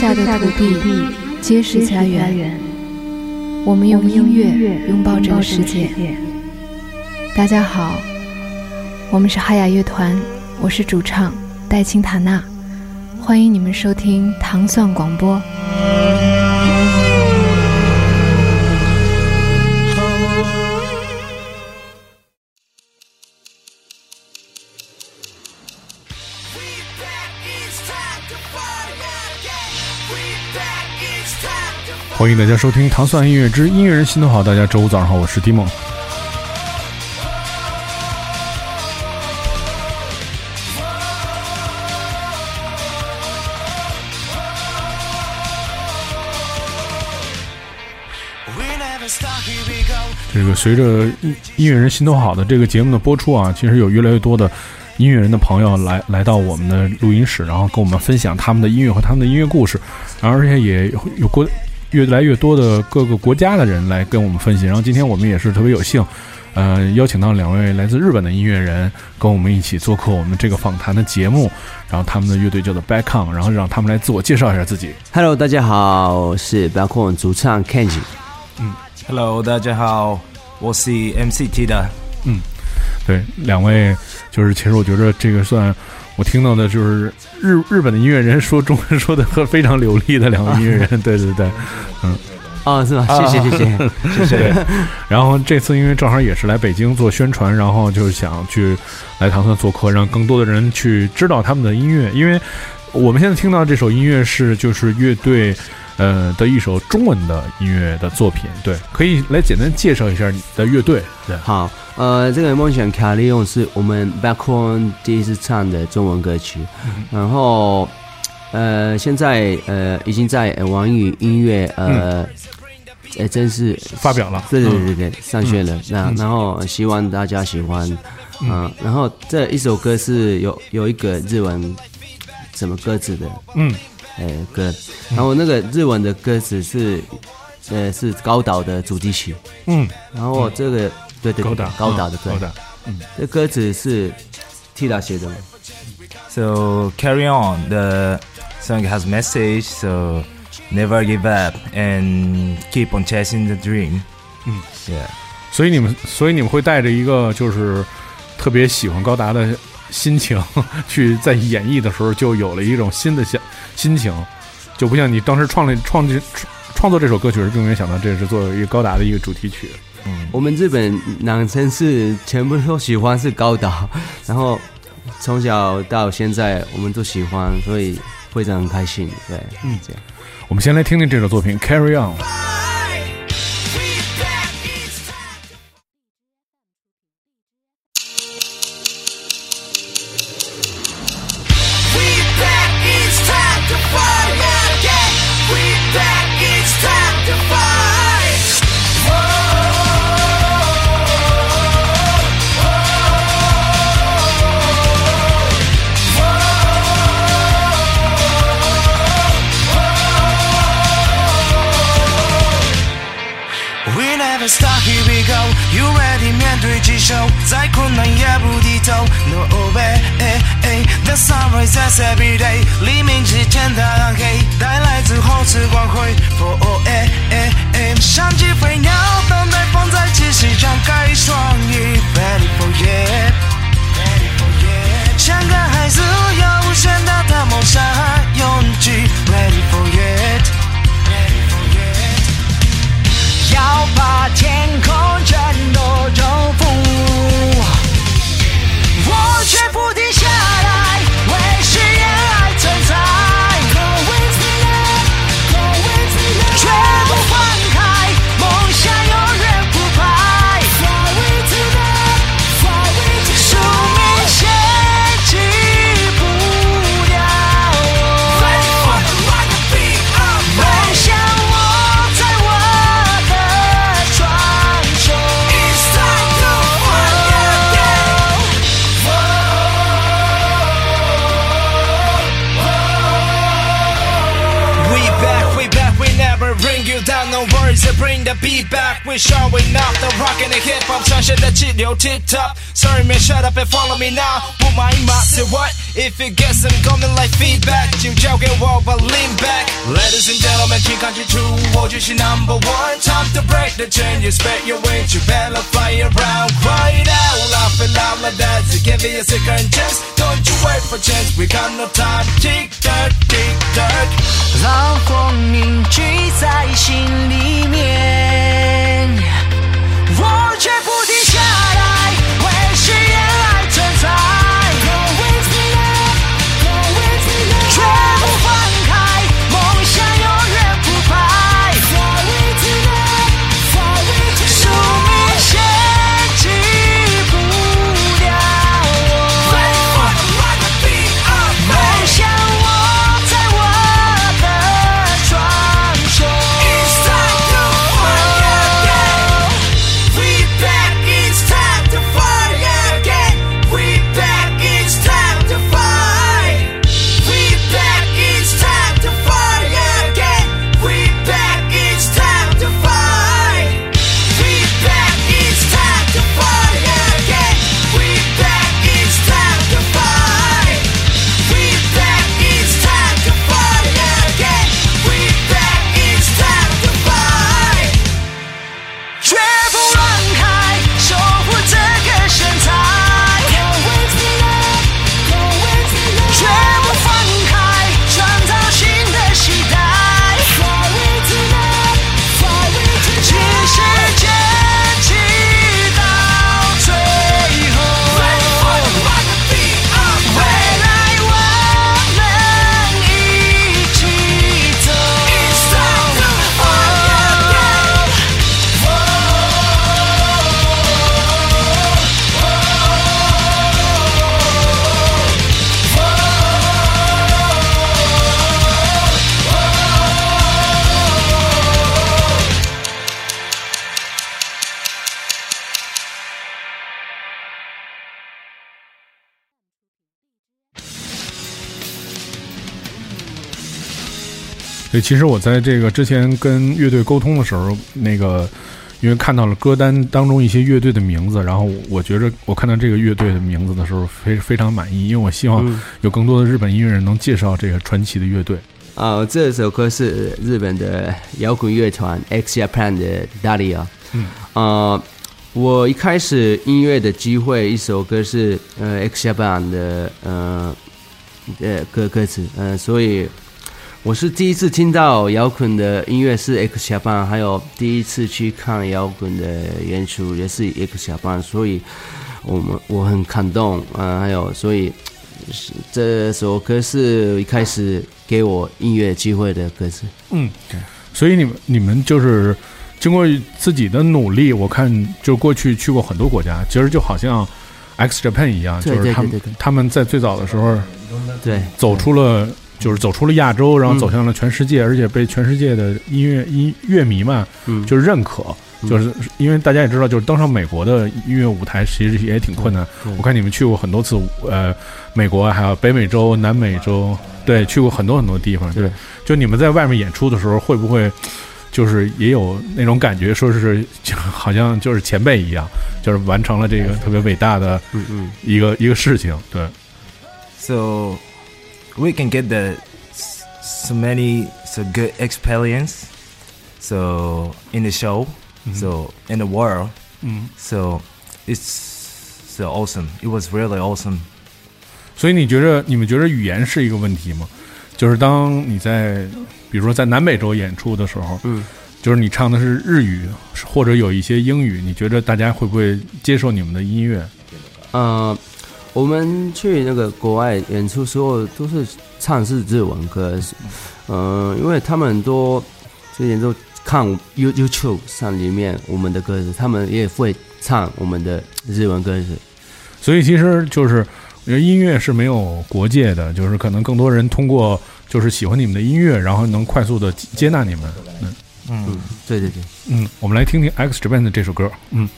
下的土地皆是家园。我们用音乐拥抱这个世界。大家好，我们是哈雅乐团，我是主唱戴青塔娜，欢迎你们收听糖蒜广播。欢迎大家收听《糖蒜音乐之音乐人心头好》。大家周五早上好，我是迪梦。这个随着音乐人心头好的这个节目的播出啊，其实有越来越多的音乐人的朋友来来到我们的录音室，然后跟我们分享他们的音乐和他们的音乐故事，然后而且也有过。越来越多的各个国家的人来跟我们分析，然后今天我们也是特别有幸，呃，邀请到两位来自日本的音乐人跟我们一起做客我们这个访谈的节目，然后他们的乐队叫做 Back On，然后让他们来自我介绍一下自己。Hello，大家好，我是 Back On 主唱 Kenji。嗯，Hello，大家好，我是 MCT 的。嗯，对，两位就是其实我觉得这个算。我听到的就是日日本的音乐人说中文说的非常流利的两个音乐人，对对对，嗯，啊是吧？谢谢谢谢谢谢。然后这次因为正好也是来北京做宣传，然后就是想去来唐僧做客，让更多的人去知道他们的音乐。因为我们现在听到这首音乐是就是乐队。呃的一首中文的音乐的作品，对，可以来简单介绍一下你的乐队。对，好，呃，这个梦想卡利用是我们 Backhorn 第一次唱的中文歌曲，然后呃，现在呃已经在网易音乐呃呃正式发表了，对对对对，上线了。那然后希望大家喜欢，嗯，然后这一首歌是有有一个日文什么歌词的，嗯。呃歌，然后那个日文的歌词是，呃是高岛的主题曲，嗯，然后这个对对高岛高岛的高岛，嗯，这歌词是 Tila 写的吗？So carry on the song has message, so never give up and keep on chasing the dream. 嗯，Yeah，所以你们所以你们会带着一个就是特别喜欢高达的。心情去在演绎的时候，就有了一种新的想心情，就不像你当时创立创创创作这首歌曲时，并没有想到这是作为一个高达的一个主题曲。嗯，我们日本男生是全部都喜欢是高达，然后从小到现在我们都喜欢，所以非常开心。对，嗯，这样。我们先来听听这首作品《Carry On》。7.30 bring the beat back. We're showing off the rock and the hip bomb 上线的气流 tip top。Sorry man, shut up and follow me now。不满意吗？Say what? If it gets some coming like feedback，就交给我吧，lean back。Ladies and gentlemen，请看清楚，我就是 number one。Time to break the chain, you spread your wings, you better fly around, cry it out, laugh it out like that. To give you a second chance, don't you wait for chance, we got no time. Tick tock, tick tock，让风凝聚在心 里面，我绝不停下来，为誓言而存在。所以其实我在这个之前跟乐队沟通的时候，那个因为看到了歌单当中一些乐队的名字，然后我觉着我看到这个乐队的名字的时候非非常满意，因为我希望有更多的日本音乐人能介绍这个传奇的乐队。啊，这首歌是日本的摇滚乐团 X Japan 的 Daria。嗯，啊，我一开始音乐的机会，一首歌是呃 X Japan 的呃呃歌歌词，呃，所以我是第一次听到摇滚的音乐是 X Japan，还有第一次去看摇滚的演出也是 X Japan，所以我们我很感动，呃，还有所以是这首歌是一开始给我音乐机会的歌词。嗯，所以你们你们就是经过自己的努力，我看就过去去过很多国家，其实就好像 X Japan 一样，就是他们他们在最早的时候对，走出了。就是走出了亚洲，然后走向了全世界，而且被全世界的音乐音乐迷们嗯，就是认可，就是因为大家也知道，就是登上美国的音乐舞台其实也挺困难。我看你们去过很多次，呃，美国还有北美洲、南美洲，对，去过很多很多地方。对，就你们在外面演出的时候，会不会就是也有那种感觉，说是就好像就是前辈一样，就是完成了这个特别伟大的嗯嗯。一个一个事情？对，So we can get the s- so many so good experience. So in the show, so in the world, 嗯， so it's so awesome. It was really awesome. 所以你觉着你们觉着语言是一个问题吗？就是当你在比如说在南美洲演出的时候，嗯，就是你唱的是日语或者有一些英语，你觉得大家会不会接受你们的音乐？呃， 我们去那个国外演出时候都是唱是日文歌，嗯、因为他们很多之前都看 You YouTube 上里面我们的歌词，他们也会唱我们的日文歌词。所以其实就是我觉得音乐是没有国界的，就是可能更多人通过就是喜欢你们的音乐，然后能快速的接纳你们。嗯嗯，对对对。嗯，我们来听听 X Japan 的这首歌。嗯。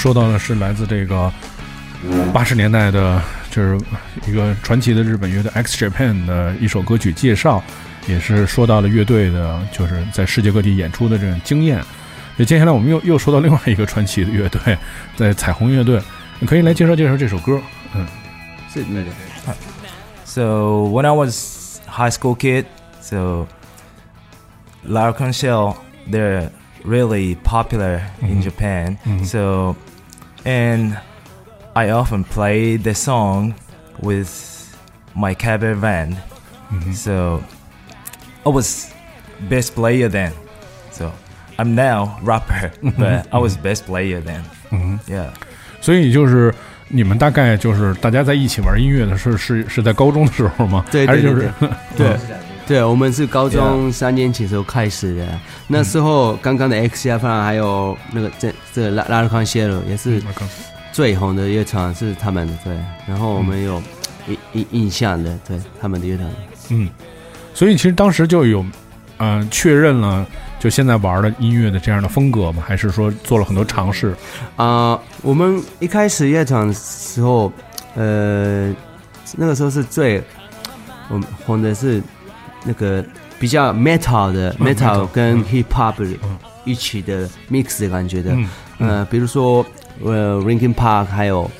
说到的是来自这个八十年代的，就是一个传奇的日本乐队 X Japan 的一首歌曲介绍，也是说到了乐队的，就是在世界各地演出的这种经验。那接下来我们又又说到另外一个传奇的乐队，在彩虹乐队，你可以来介绍介绍这首歌。嗯，是那个 So when I was high school kid, so Larkin Shell, they're really popular in Japan. So and I often play the song with my cover band. So I was best player then. So I'm now rapper, but I was best player then. Yeah. 所以就是你们大概就是大家在一起玩音乐的是是是在高中的时候吗？对还是就对是对 对对，我们是高中三年级时候开始的，那时候刚刚的 X 加饭还有那个这这拉拉尔康谢鲁也是最红的乐团是他们的对，然后我们有印印印象的对他们的乐团。嗯，所以其实当时就有，嗯、确认了就现在玩的音乐的这样的风格吗？还是说做了很多尝试？啊、我们一开始乐团的时候，呃，那个时候是最我们红的是那个比较 metal 的、嗯 metal 跟嗯。hip hop 一起的 mix 的感觉的，嗯呃，比如说呃 r i n k i n Park，还有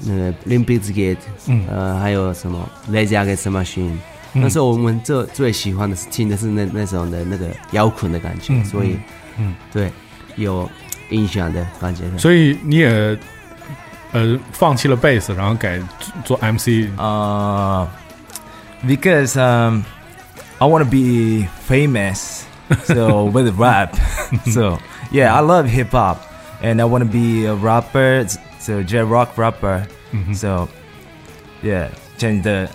那个 Limp Bizkit，嗯。呃，还有什么 Led Zeppelin Machine。嗯。那时候我们最最喜欢的是听的是那那种的那个摇滚的感觉，嗯所以嗯，对有印象的感觉的。所以你也呃放弃了贝斯，然后改做 MC。Uh, because um, I want to be famous. So with rap. so yeah, I love hip hop, and I want to be a rapper. So J rock rapper. So yeah, change the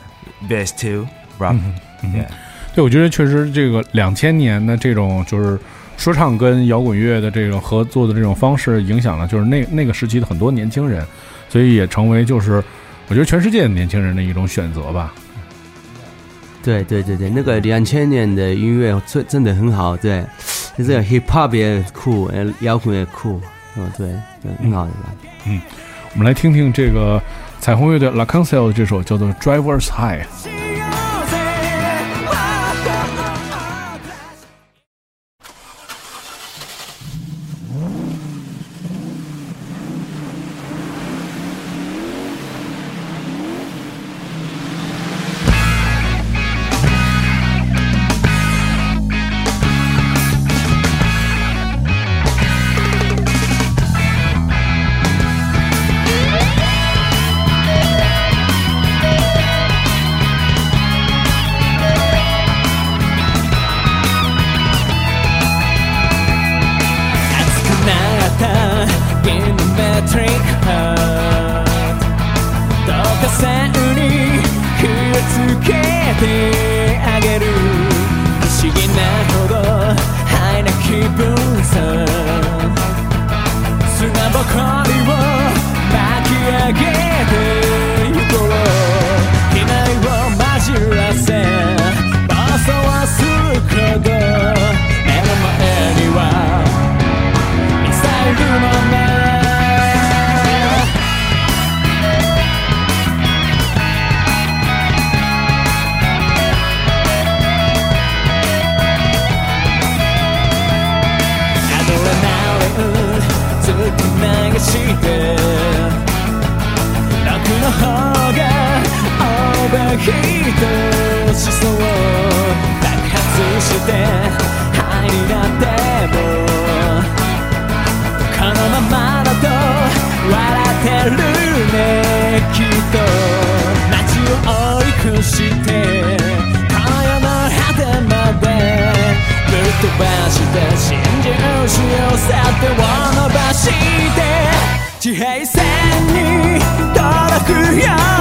bass to rap. Yeah. 对，我觉得确实这个两千年的这种就是说唱跟摇滚乐的这种合作的这种方式，影响了就是那那个时期的很多年轻人，所以也成为就是我觉得全世界的年轻人的一种选择吧。 对对对对，那个两千年的音乐真真的很好，对，就这个 hip hop 也酷，摇滚也酷，嗯，对，对，很好的。我们来听听这个彩虹乐队 La c a n c e l 这首叫做《Drivers High》。ヒートしそう爆発して灰になってもこのままだと笑ってるねきっと街を追い越して今夜の果てまでぶっ飛ばして真珠しを去ってを伸ばして地平線に届くよ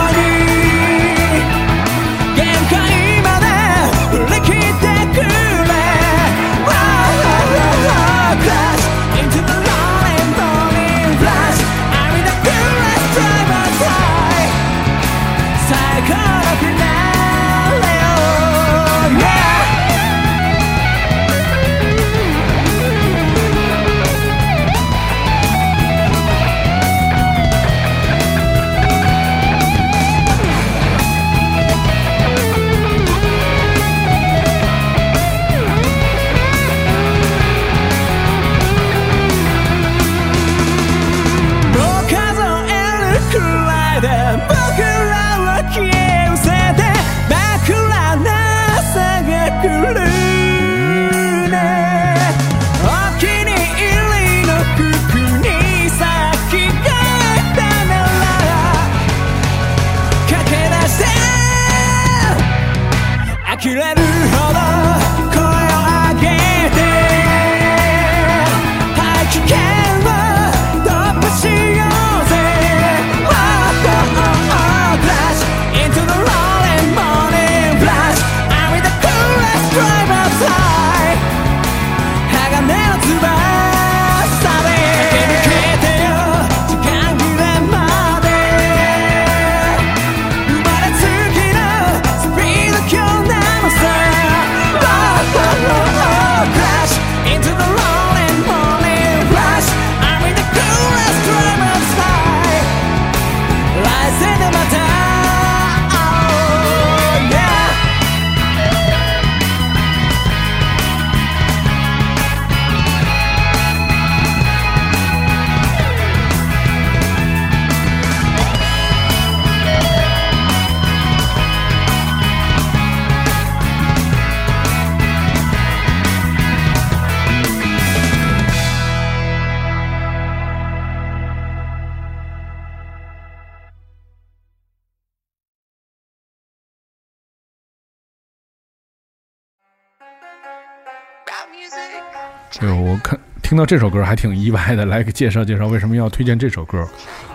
这个我看听到这首歌还挺意外的，来给介绍介绍为什么要推荐这首歌。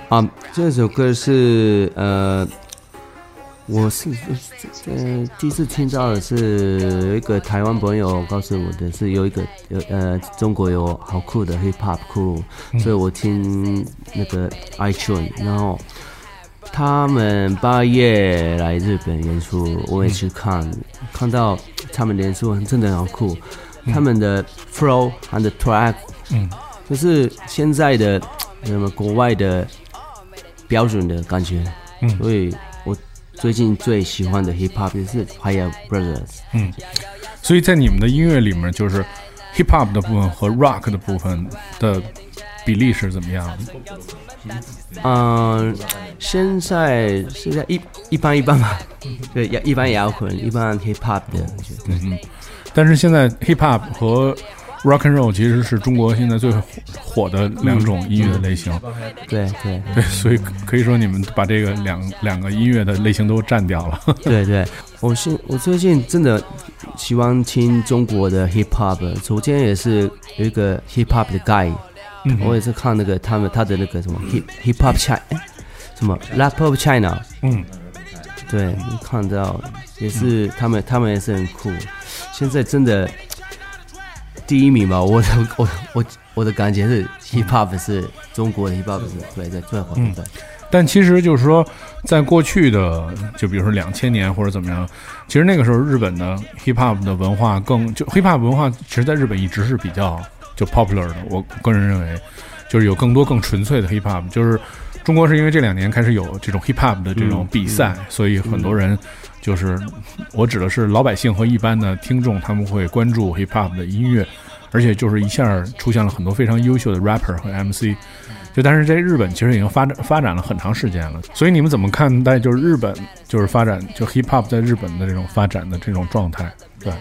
啊，这首歌是呃，我是呃第一次听到的是有一个台湾朋友告诉我的，是有一个有呃中国有好酷的 hip hop crew，、所以我听那个 iTunes，然后他们八月来日本演出，我也去看，看到他们的演出真的很酷，他们的 flow 和的 track，嗯，就是现在的什么国外的标准的感觉，嗯。所以我最近最喜欢的 hip hop 就是 Higher Brothers，所以在你们的音乐里面，就是 hip hop 的部分和 rock 的部分的比例是怎么样？的？嗯，现在现在一一般一般吧，对，摇一般摇滚，一般 hip hop 的，嗯，但是现在 hip hop 和 rock and roll 其实是中国现在最火火的两种音乐类型。对对对，所以可以说你们把这个两两个音乐的类型都占掉了。对对，我现我最近真的喜欢听中国的 hip hop，昨天也是有一个 hip hop 的 guy，、嗯我也是看那个他们他的那个什么 hip hip hop China，哎什么 rap of China，嗯，对，看到也是他们他们也是很酷，现在真的第一名吧。我的 我我我的感觉是 hip hop 是中国的 hip hop 是对在最火的。但其实就是说，在过去的，就比如说两千年或者怎么样，其实那个时候日本的 hip hop 的文化更就 hip hop 文化，其实在日本一直是比较就 popular 的。我个人认为，就是有更多更纯粹的 hip hop。就是中国是因为这两年开始有这种 hip hop 的这种比赛，所以很多人就是我指的是老百姓和一般的听众，他们会关注 hip hop 的音乐，而且就是一下出现了很多非常优秀的 rapper 和 MC。就但是在日本其实已经发展发展了很长时间了，所以你们怎么看待就是日本就是发展就 hip hop 在日本的这种发展的这种状态？对，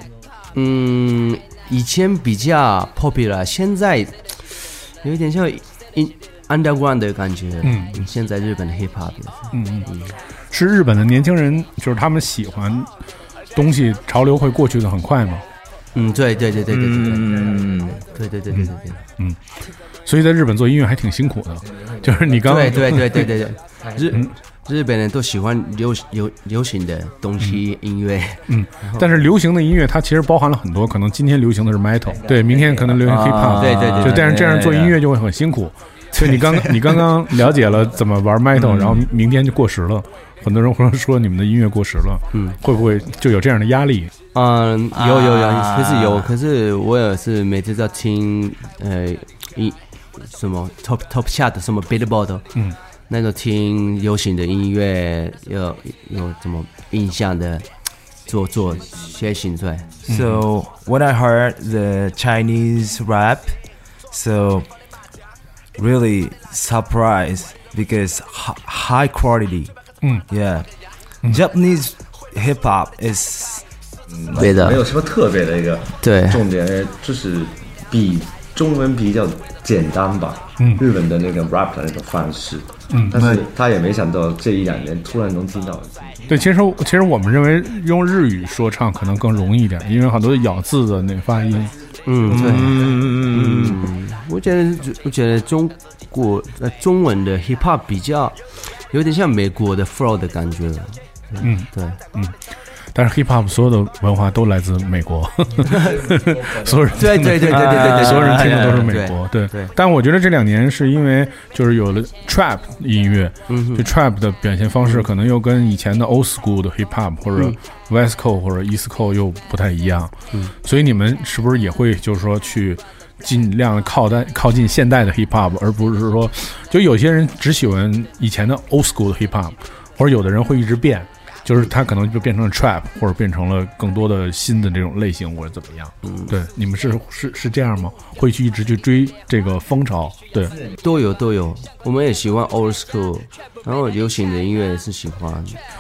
嗯，以前比较 popular，现在有一点像 in underground 的感觉。嗯，现在日本的 hip hop，嗯嗯嗯，是日本的年轻人就是他们喜欢东西潮流会过去的很快吗？嗯，对对对对对对对，嗯，对对对对对对，嗯。所以在日本做音乐还挺辛苦的，就是你刚对对对对对对，日日本人都喜欢流流流行的东西音乐，嗯，但是流行的音乐它其实包含了很多，可能今天流行的是 metal，对，明天可能流行 hip hop，对对对，就但是这样做音乐就会很辛苦。你刚你刚刚了解了怎么玩 metal，然后明天就过时了，很多人会说你们的音乐过时了，嗯，会不会就有这样的压力？嗯，有有有，可是有，可是我也是每次在听呃一。什么 top top chart 什么 billboard，嗯，那个听流行的音乐有有什么印象的，做做写行出来。So when I heard the Chinese rap, so really surprised because hi- high quality. 嗯 Yeah, Japanese hip hop is 对的没有什么特别的一个对重点，就是比中文比较简单吧。嗯日本的那个 rap 的那种方式，嗯但是他也没想到这一两年突然能听到。对，其实其实我们认为用日语说唱可能更容易一点，因为很多咬字的那发音。嗯，对，嗯嗯，我觉得我觉得中国呃中文的 hip hop 比较有点像美国的 flow 的感觉。嗯，对，但是 hip hop 所有的文化都来自美国，所有人对对对对对对对，所有人听的都是美国，对对。但我觉得这两年是因为就是有了 trap 音乐，嗯就 trap 的表现方式可能又跟以前的 old school 的 hip hop 或者嗯。West coast 或者 east coast 又不太一样，嗯。所以你们是不是也会就是说去尽量靠在靠近现代的 hip hop，而不是说就有些人只喜欢以前的 old school 的 hip hop，或者有的人会一直变。就是它可能就变成了 trap，或者变成了更多的新的这种类型，或者怎么样？嗯，对，你们是是是这样吗？会去一直去追这个风潮？对，都有都有，我们也喜欢 old school，然后流行的音乐也是喜欢。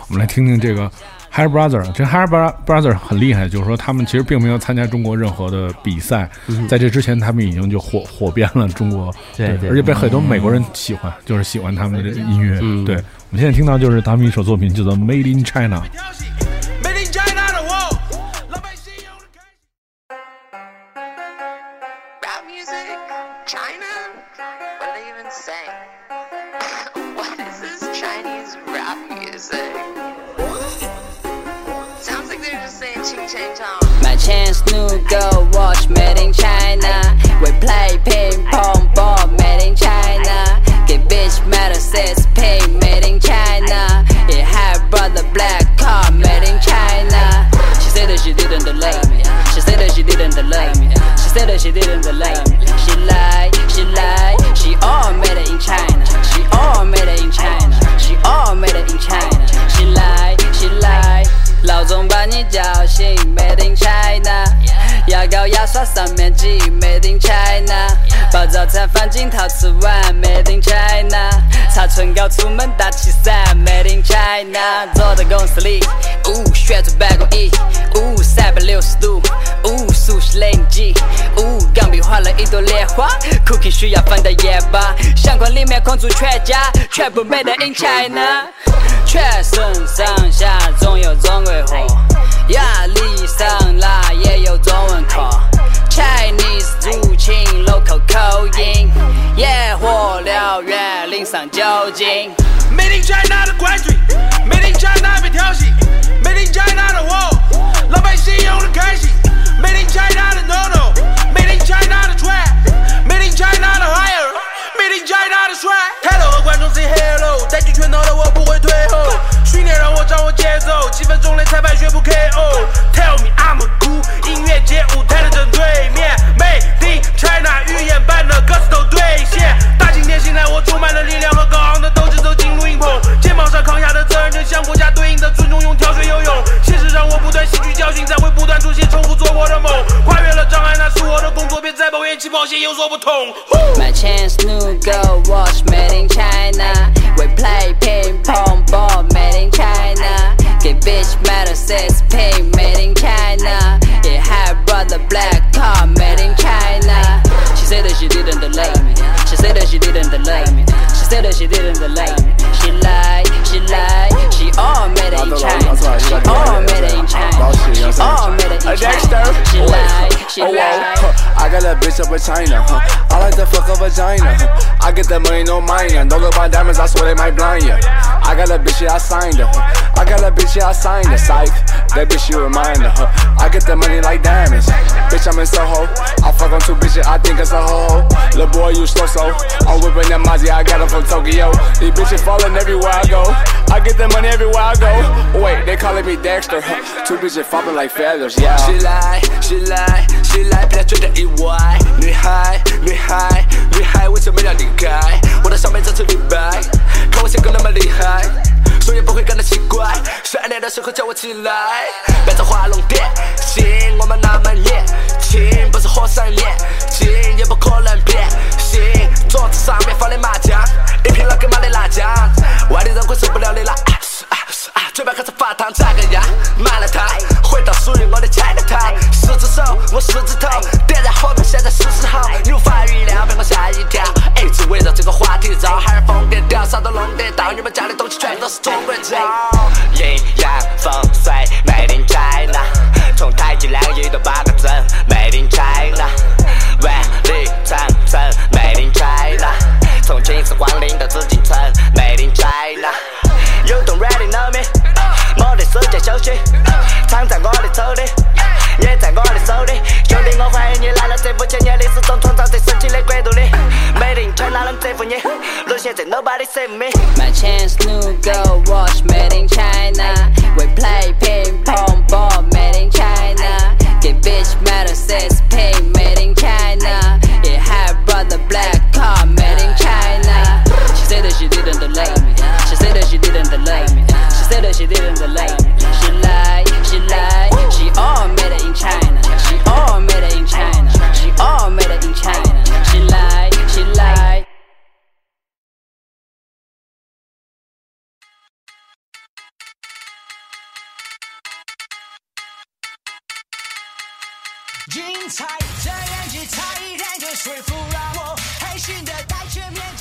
我们来听听这个 High Brother。这 Bro- Brother 很厉害，就是说他们其实并没有参加中国任何的比赛，在这之前他们已经就火火遍了中国，对对而且被很多美国人喜欢，就是喜欢他们的音乐。嗯对，我们现在听到就是他们一首作品叫做《Made in China》。that she didn't love me. She said that she didn't love me. She lied, she lied. She all made it in China. She all made it in China. She all made it in China. She lied, she lied. 老总把你叫醒，Made in China， 牙膏牙刷上面挤，Made in China，把早餐放进陶瓷碗，Made in China，擦唇膏出门打气伞，Made in China，坐在公司里，呜，旋转办公椅，呜，三百六十度，呜，熟悉雷尼机，呜，钢笔画了一朵莲花，Cookie 需要放在夜吧，相框里面框住全家，全部 Made in China。全身上下总有中国货，压力上来也有中文课。Chinese 入侵 local 口音，野火燎原淋上酒精。Made in China 的怪罪，Made in China 被挑衅，Made in China 的我，老百姓用的开心，Made in China 的 no 带起拳头的我不会退后。训练让我掌握节奏几分钟内裁判宣布 ko tell me I'm a go 音乐节舞台的正对面。Made in china 预言版的歌词都兑现。大晴天现在我充满了力量和高昂的斗志走进录音棚。肩膀上扛下的责任正像国家对应的尊重用跳水游泳。现实让我不断吸取教训才会不断出现重复做我的梦。跨越了障碍那是我的工作别再抱怨起跑线有所不同。My chance new girl watch me China. Huh. I like to fuck a vagina. Huh. I get that money, no mind. Don't look my diamonds, I swear they might blind ya. I got a bitch, yeah, I signed her. Huh. I got a bitch, yeah, I signed her. Psych, that bitch, you remind her. Huh. I get that money like diamonds. Bitch, I'm in Soho. I fuck on two bitches, I think it's a ho. Little boy, you slow so. I'm whipping that Mazzy, I got it from Tokyo. These bitches falling everywhere I go. I get that money everywhere I go. Wait, they calling me Dexter. Huh. Two bitches flopping like feathers, yeah. she lie, she 来，she 来，别觉得意外。女孩，女孩，女孩，为什么要离开？我的上面这次李白，看我性格那么厉害，所以不会感到奇怪。十二点的时候叫我起来，变成画龙点睛，我们那么年轻，不是火山炼金，也不可能变心。桌子上面放的麻将，一瓶老干妈的辣酱，外地人会受不了的辣。啊啊嘴巴开始发烫，咋个样？买了它，回到属于我的 China Town。十只手，我十指头，点燃火把，现在是时候。你无法预料，被我吓一跳。一直围绕这个话题绕，哈儿疯癫掉，啥都弄得到。你们家的东西全都是中国造。阴阳风水 Nobody save me。My chance new go watch made in China. We play ping pong ball made in China. Get bitch metal says pay made in China. Yeah, have brother black car made in China. She said that she didn't delay me. She said that she didn't delay me. She said that she didn't delay me. She lied, she lied. She all made it in China.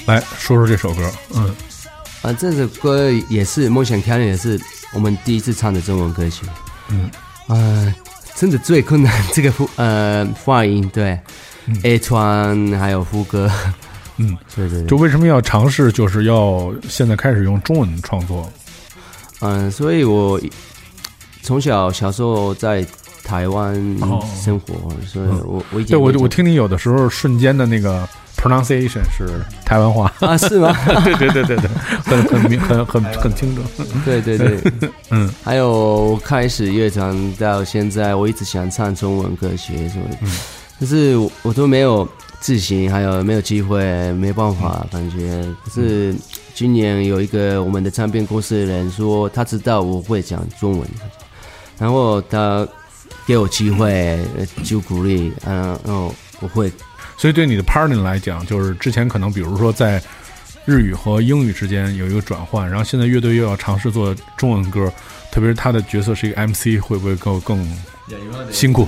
来说说这首歌，嗯，啊，这首歌也是《梦想开了》，也是我们第一次唱的中文歌曲。嗯，呃，真的最困难这个副呃发音，对、A 川还有副歌，嗯，对对对，就为什么要尝试，就是要现在开始用中文创作？嗯、所以我从小小时候在台湾哦生活，所以我我一对我我听你有的时候瞬间的那个 pronunciation 是台湾话。啊是吗？对对对对对，很很明很很很清楚。对对对，嗯，还有我开始乐团到现在，我一直想唱中文歌曲，所以，嗯。可是我我都没有自信，还有没有机会，没办法，感觉。可是今年有一个我们的唱片公司的人说，他知道我会讲中文，然后他给我机会，呃就鼓励，嗯，然后我会所以对你的 partner 来讲，就是之前可能比如说在日语和英语之间有一个转换，然后现在乐队又要尝试做中文歌，特别是他的角色是一个 MC，会不会更更辛苦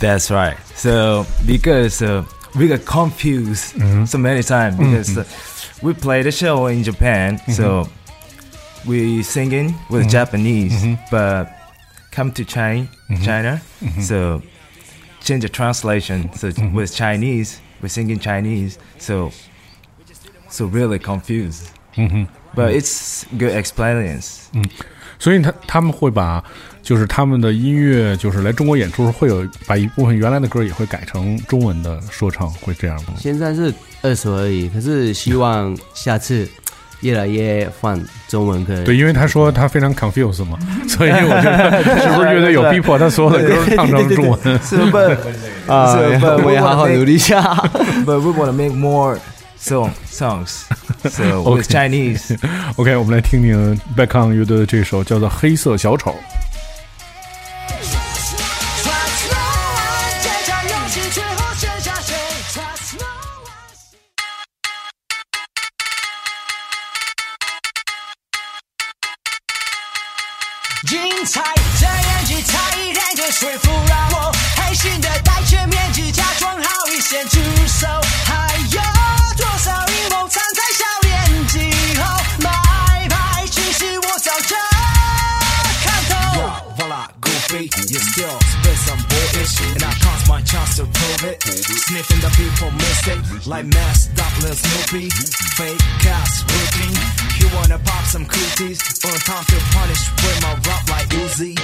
？That's right. So because uh, we got confused so many times because uh, we play the show in Japan, so we singing with Japanese, but come to China, China, so change the translation. So with Chinese, we're singing Chinese, so so really confused. But it's good experience. 所以他他们会把就是他们的音乐，就是来中国演出时会有把一部分原来的歌也会改成中文的说唱，会这样吗？现在是二手而已，可是希望下次 越来越放中文歌。对，因为他说他非常 confused 嘛，所以我觉得是不是觉得有逼迫他所有的歌唱成中文？是不？啊，我也好好努力一下。But we want to make more song songs. So with Chinese. OK，我们来听听 Back on You 的这首叫做《黑色小丑》。Sniffing the people mystic like mass Doppler Snoopy. Fake cast routine. You wanna pop some cooties? On time to punish with my rap like Uzi.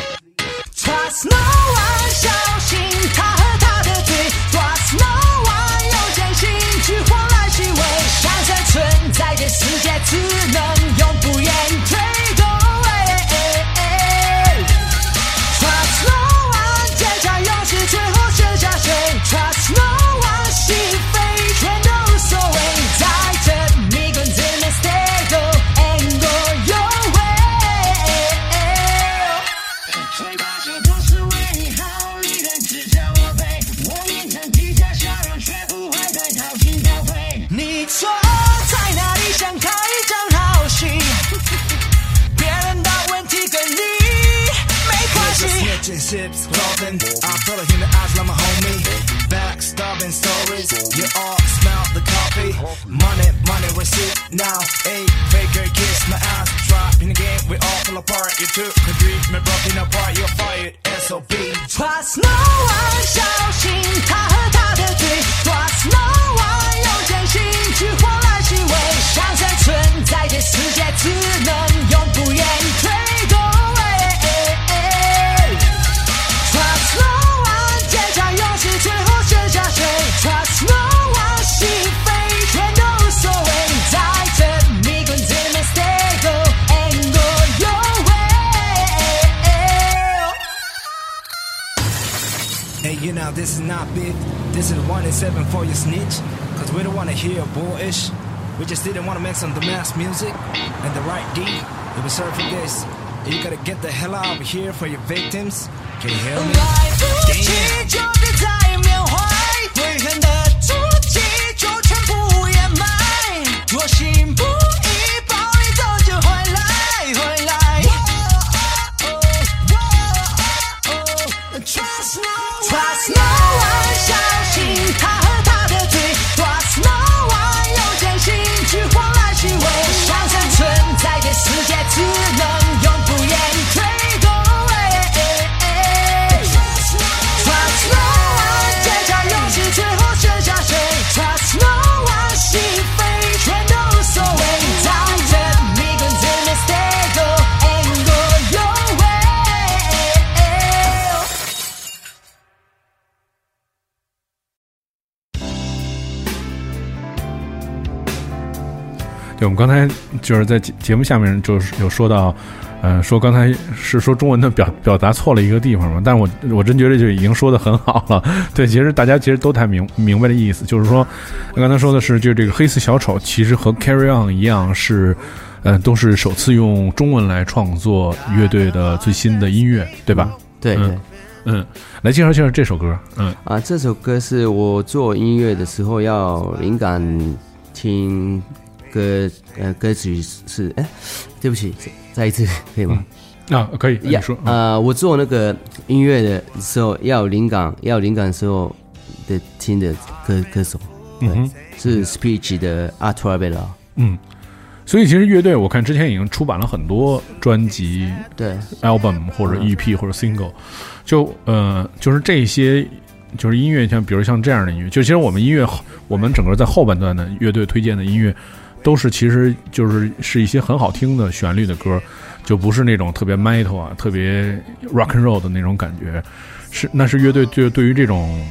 Trust no one，小心他和他的嘴。Trust no one，用真心去换来虚伪。想生存在这世界，只能永不言退。 Snitching ships clothing. I follow him in the eyes like my homie. Backstabbing stories. You all smell the coffee. Money, money, receipt now. A faker kiss my ass. Drop in the game, we all fall apart. You took a dream, me broken apart. You're fired. SOB. Trust no one，小心他和他的嘴。Trust no one，用真心去换来虚伪。想生存在这世界，只能 Now this is not big. This is one in seven for your snitch. Cause we don't wanna hear bullish. We just didn't wanna make some dumbass music. And the right D, it was served for this. You gotta get the hell out of here for your victims. Can you hear me? Life will Damn. change your desire. 刚才就是在节节目下面就是有说到，呃，说刚才是说中文的表表达错了一个地方嘛，但是我我真觉得就已经说的很好了。对，其实大家其实都太明明白的意思，就是说，刚才说的是，就这个黑色小丑其实和 Carry On 一样是，呃，都是首次用中文来创作乐队的最新的音乐，对吧？对对。嗯嗯，来介绍介绍这首歌。嗯啊，这首歌是我做音乐的时候要灵感听歌，呃，歌曲是哎，对不起，再一次 可以吗？啊，可以，你呀说。呃，我做那个音乐的时候要有灵感，要有灵感的时候的听的歌歌手，对，嗯是 Speech 的阿图尔贝拉。嗯，所以其实乐队我看之前已经出版了很多专辑，对，album 或者 EP 或者 single，就呃就是这些就是音乐，像比如像这样的音乐，就其实我们音乐我们整个在后半段的乐队推荐的音乐，都是其实就是是一些很好听的旋律的歌，就不是那种特别 metal 啊、特别 rock and roll 的那种感觉，是那是乐队对对于这种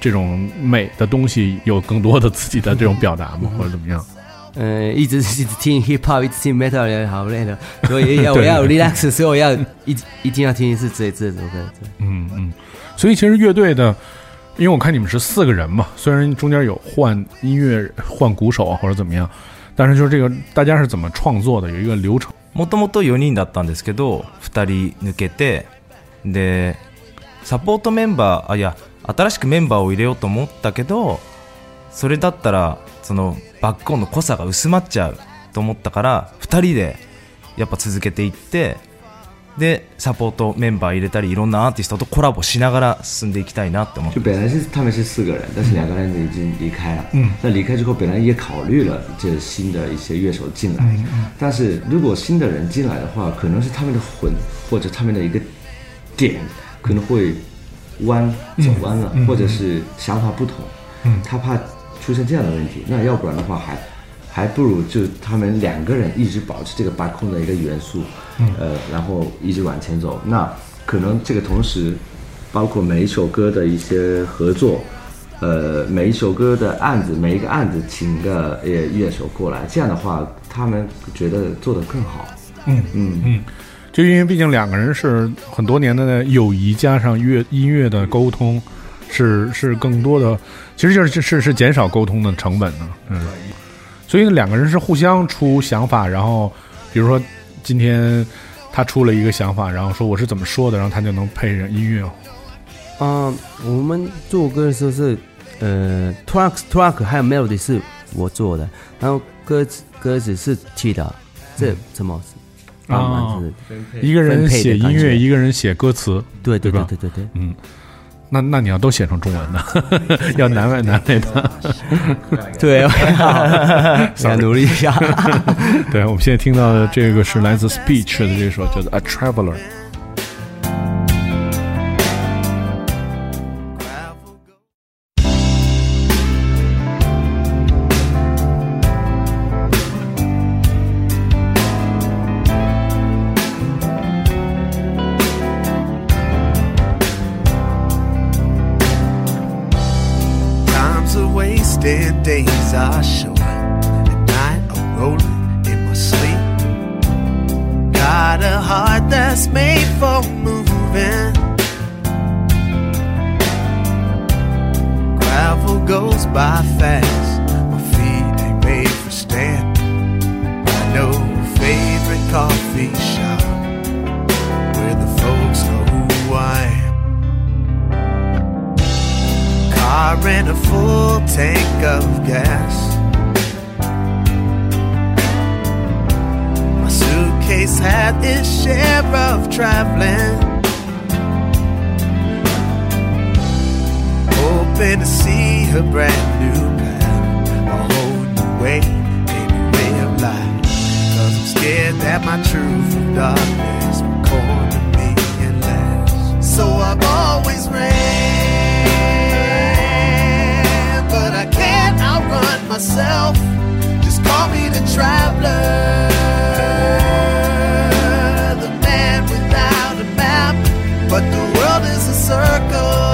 这种美的东西有更多的自己的这种表达吗，或者怎么样？呃，一直一直听 hip hop，一直听 metal 也好累的，所以 要我要 relax 的时候要一一定要听是这这首歌。嗯嗯，所以其实乐队的，因为我看你们是四个人嘛，虽然中间有换音乐、换鼓手啊或者怎么样，但是就是这个大家是怎么创作的，有一个流程。もともと4人だったんですけど2人抜けてでサポートメンバーあいや新しくメンバーを入れようと思ったけどそれだったらそのバックオンの濃さが薄まっちゃうと思ったから2人でやっぱ続けていってでサポートメンバー入れたりいろんなアーティストとコラボしながら進んでいきたいなって思って就本来是他们是四个人，但是两个人已经离开了。嗯那离开之后，本来也考虑了这新的一些乐手进来，嗯嗯但是如果新的人进来的话，可能是他们的混或者他们的一个点可能会弯走弯了，嗯或者是想法不同。嗯他怕出现这样的问题。那要不然的话还，还不如就他们两个人一直保持这个把控的一个元素，嗯呃，然后一直往前走。那可能这个同时，包括每一首歌的一些合作，呃，每一首歌的案子，每一个案子请个呃乐手过来，这样的话，他们觉得做得更好。嗯嗯嗯，就因为毕竟两个人是很多年的友谊，加上乐音乐的沟通，是是更多的，其实就是是是减少沟通的成本的，嗯，所以两个人是互相出想法，然后比如说今天他出了一个想法，然后说我是怎么说的，然后他就能配上音乐，嗯、我们做歌的时候是，呃，track track 还有 melody 是我做的，然后歌词歌词是 T 的，这怎么啊是一个人写音乐，一个人写歌词，对对吧？对对对对，嗯，那那你要都写成中文 的，要难为难为他。对，要努力一下。对，我们现在听到的这个是来自 Speech 的这首叫做《A Traveler》。Goes by fast. My feet ain't made for standing. I know favorite coffee shop where the folks know who I am. car and a full tank of gas. My suitcase had its share of traveling. Hoping to see a brand new path, a whole new way, a new way of life. Cause I'm scared that my truth from darkness will corner me and last. So I've always ran, but I can't outrun myself. Just call me the traveler, the man without a map. But the world is a circle,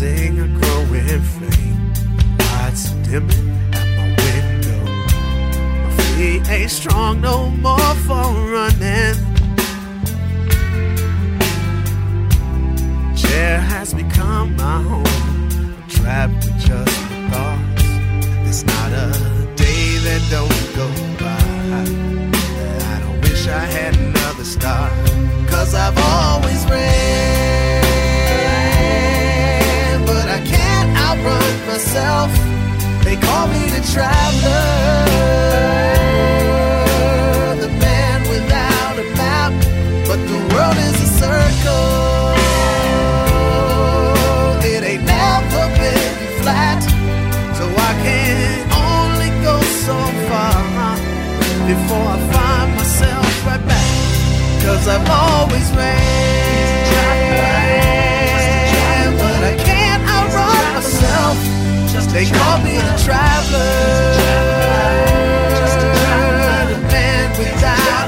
sing are growing faint. Lights dimming at my window. My feet ain't strong no more for running. Chair has become my home. I'm trapped with just my thoughts. There's not a day that don't go by I don't wish I had another start. Cause I've always ran, before I find myself right back. Cause I've always ran, They call me the traveler,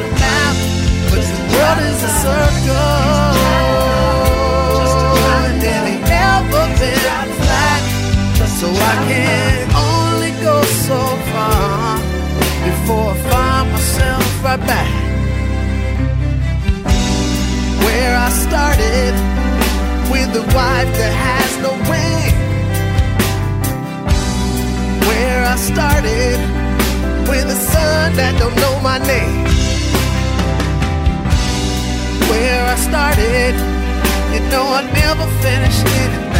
a map. But the world is a circle, and it ain't been flat. So I can only go so far before I find myself right back where I started with a wife that has no I started with a son that don't know my name. Where I started, you know I never finished anything.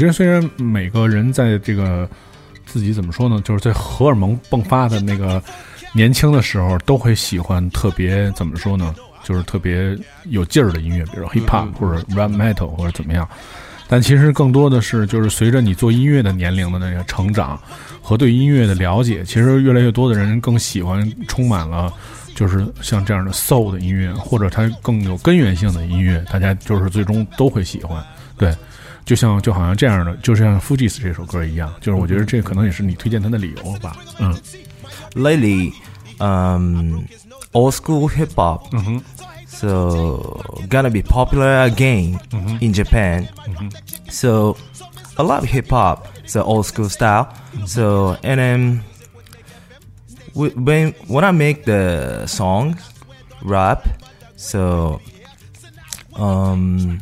觉得虽然每个人在这个自己怎么说呢，就是在荷尔蒙迸发的那个年轻的时候，都会喜欢特别怎么说呢，就是特别有劲儿的音乐，比如 hip hop 或者 rap metal 或者怎么样。但其实更多的是，就是随着你做音乐的年龄的那个成长和对音乐的了解，其实越来越多的人更喜欢充满了。就是像这样的 soul 的音乐，或者它更有根源性的音乐，大家就是最终都会喜欢。对，就像就好像这样的，就像 Fugees 这首歌一样，就是我觉得这可能也是你推荐它的理由吧。嗯 Lately, um, old school hip hop. So gonna be popular again in Japan. So a lot of hip hop, so old school style. So and then wh- when when I make the song, rap, so um,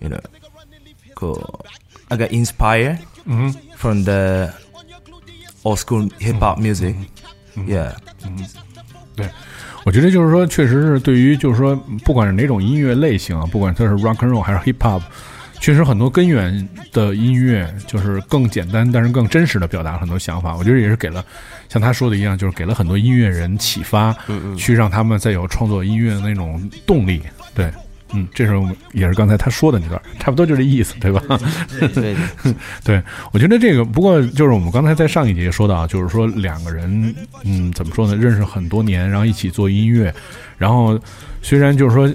you know, cool. I got inspired from the old school hip hop music. Yeah. 对，我觉得就是说，确实是对于就是说，不管是哪种音乐类型啊，不管它是 rock and roll 还是 hip hop，确实很多根源的音乐就是更简单，但是更真实的表达很多想法。我觉得也是给了像他说的一样，就是给了很多音乐人启发，去让他们再有创作音乐的那种动力。对，嗯，这时候也是刚才他说的那段，差不多就这意思，对吧？对对 对，我觉得这个不过就是我们刚才在上一节说到，就是说两个人，嗯，怎么说呢？认识很多年，然后一起做音乐，然后虽然就是说，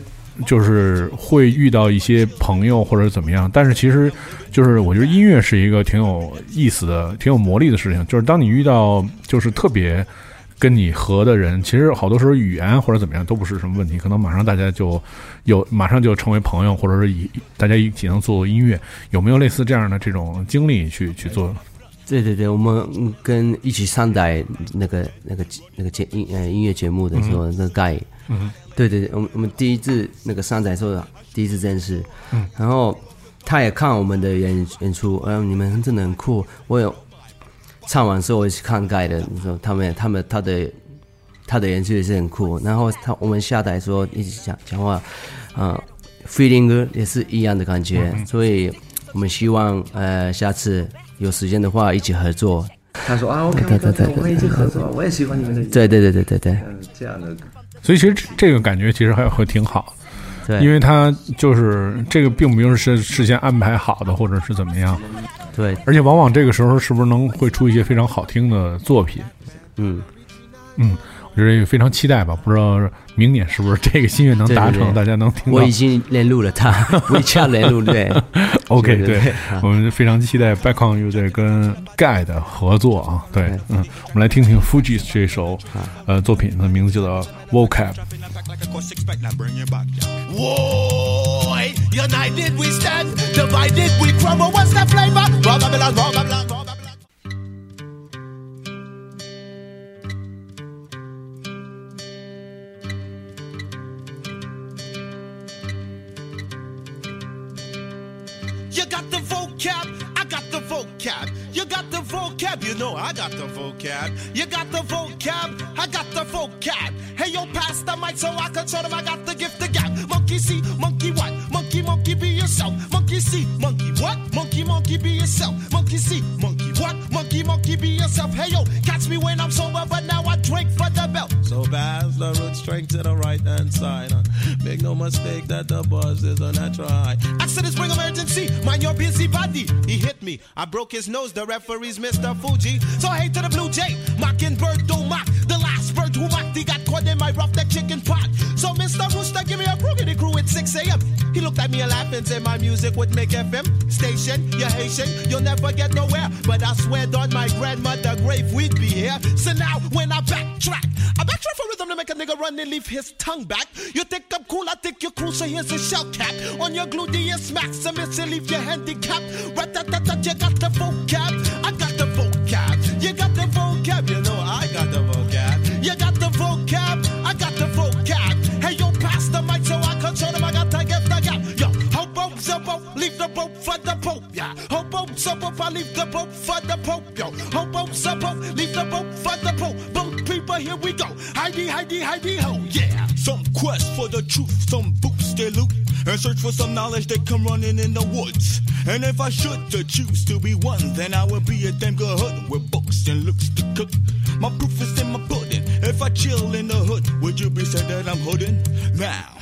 就是会遇到一些朋友或者怎么样，但是其实就是我觉得音乐是一个挺有意思的、挺有魔力的事情。就是当你遇到就是特别跟你合的人，其实好多时候语言或者怎么样都不是什么问题，可能马上大家就有马上就成为朋友，或者是一大家一起能做音乐。有没有类似这样的这种经历去去做？对对对，我们嗯跟一起上台那个那个那个节音呃音乐节目的时候，那个 guy，嗯对对对，我们我们第一次那个上台的时候，第一次认识，嗯，然后他也看我们的演演出，嗯、你们真的很酷，我有唱完之后我也去看 guy 的，你说他们他们他的他的演出也是很酷，然后他我们下台说一起讲讲话，嗯、f e e l i n g 也是一样的感觉，所以我们希望呃下次有时间的话一起合作，他说啊，OK 对对对我们一起合作，我也喜欢你们的。对对对对对对嗯，这样的所以其实这这个感觉其实还会挺好，对，因为他就是这个并不是事先安排好的，或者是怎么样，对而且往往这个时候是不是能会出一些非常好听的作品？嗯。嗯，我觉得也非常期待吧。不知道明年是不是这个心愿能达成，对对对大家能听到。我已经联络了他，WeChat 联络对 OK，对对对啊我们非常期待 Back on You 这跟 Guy 的合作啊。对对，嗯，我们来听听 Fujis 这首呃作品的名字叫做 Vocab。Boy, united we stand, divided we crumble. What's the flavor? You got the vocab, I got the vocab. You got vocab, you know I got the vocab. You got the vocab, I got the vocab. Hey yo, pass the mic so I can show them I got the gift of gab. Monkey see, monkey what? Monkey, monkey be yourself. Monkey see, monkey what? Monkey, monkey be yourself. Monkey see, monkey what? Monkey, monkey monkey, be yourself. Hey yo, catch me when I'm sober, but now I drink for the belt. So pass the root string to the right hand side. uh. Make no mistake that the buzz is on a natural high. Accidents bring emergency. Mind your busy body. He hit me. I broke his nose. The referee's Mr. Fuji. So hey to the blue jay. Mockingbird don't mock. The last bird who mocked. He got caught in my rough that chicken pot. So Mr. Rooster, give me a broogity crew at 6 a.m. He looked at me and laughed and said my music would make FM station. You're Haitian. You'll never get nowhere. But I swear on my grandmother grave we'd be here. So now when I backtrack, I backtrack for rhythm to make a nigga run and leave his tongue back. You think I'm cool, I think you're cool, so here's a shell cap. On your gluteus maximus, you leave your handicapped. Rat-tat-tat-tat, you got the vocab. I got the vocab. You got the vocab, you know I got the vocab. You got the vocab, I got the vocab. Hey, yo, pass the mic so I control them I got to gift I got. Yo, hobo, zobo, leave the rope for the. Hobo, zobo, I leave the rope for the pope, yo. Hobo, zobo, leave the rope for the pope. Both people, here we go. Heidi, Heidi, Heidi, ho, yeah. Some quest for the truth, some boots they loot. and search for some knowledge that come running in the woods. And if I should to choose to be one, then I would be a damn good hood with books and looks to cook. My proof is in my pudding. If I chill in the hood, would you be said that I'm hooding? Now.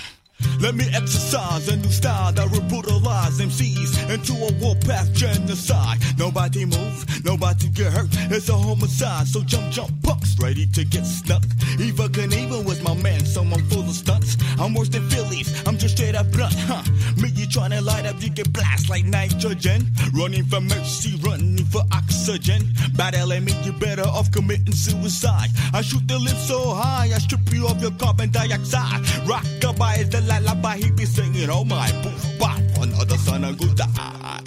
Let me exercise a new style that will brutalize MCs into a warpath genocide. Nobody move, nobody get hurt. It's a homicide, so jump, jump, punks ready to get snuck. Eva Knievel was my man, so I'm full of stunts. I'm worse than Phillies, I'm just straight up blunt, huh? Me, you tryna light up, you get blast like nitrogen. Running for mercy, running for oxygen. Battling me, you better off committing suicide. I shoot the lips so high, I strip you of your carbon dioxide. Rockabye is the lullaby he be singing. Oh my, poof, bop, another son of good die.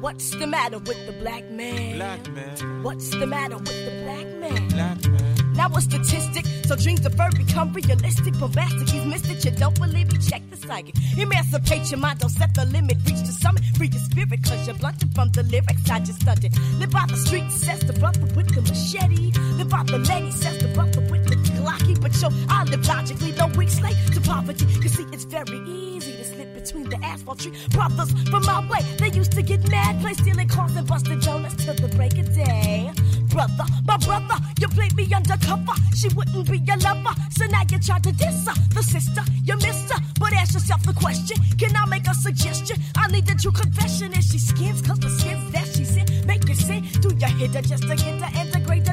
What's the matter with the black man? Black man. What's the matter with the black man? Black man. Now a statistic, so dreams deferred become realistic. Bombastic, he's missed it. You don't believe me? Check the psychic. Emancipate your mind, don't set the limit. Reach the summit, free your spirit, cause you're blunted from the lyrics. I just stunted. Live by the street, says the brother with the machete. Live by the lady, says the brother with the glocky. But yo, I live logically, no weak slave to poverty. You see, it's very easy to slip between the asphalt tree. Brothers from my way, they used to get mad, play stealing cars and busting donuts till the break of day. Brother, my brother, you played me undercover. She wouldn't be your lover, so now you try to diss her. The sister, you missed her. But ask yourself the question Can I make a suggestion? I need a true confession. Is she skins? Cause the skins that she's in make you sin. Do you hit her just to get her integrate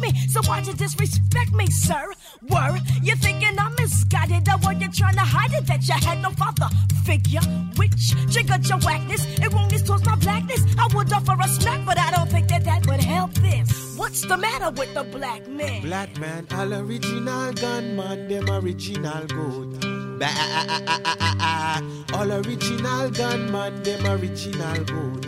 me. So why'd you disrespect me, sir? Were you thinking I'm misguided? Or were you trying to hide it that you had no father figure? Which triggered your whackness? Erroneous towards my blackness. I would offer a smack, but I don't think that that would help this. What's the matter with the black man? Black man, all original gunman, them original goat. All original gunman, them original goat.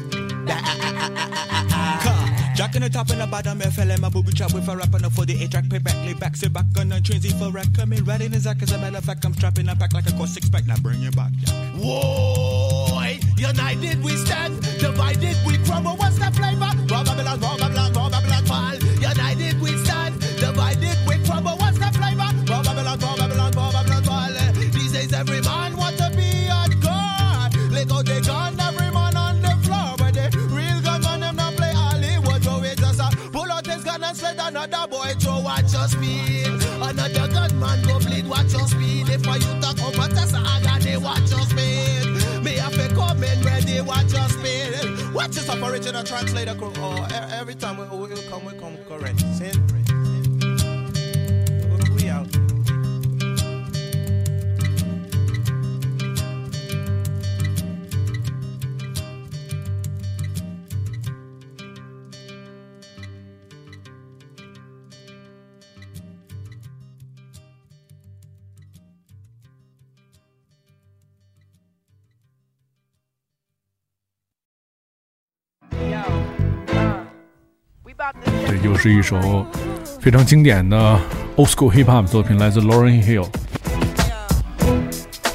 Jack in the top and the bottom, FL my booby trap with a rap on the 48 track, pay back, lay back, sit back on the trains, for rack, come in right in his act, as a matter of fact, I'm strapping a pack like a cost six pack, now bring it back, Jack. Whoa, united we stand, divided we crumble. What's the flavor? Babylon, Babylon your speed. Another gunman go bleed watch your speed. If I you talk over Tessa, I got they watch your speed. Me have come in ready watch your speed. Watch this up original translator. co- Oh, every time we, we we come, we come correct. See? 对，又是一首非常经典的 old school hip hop 作品，来自 Lauren Hill。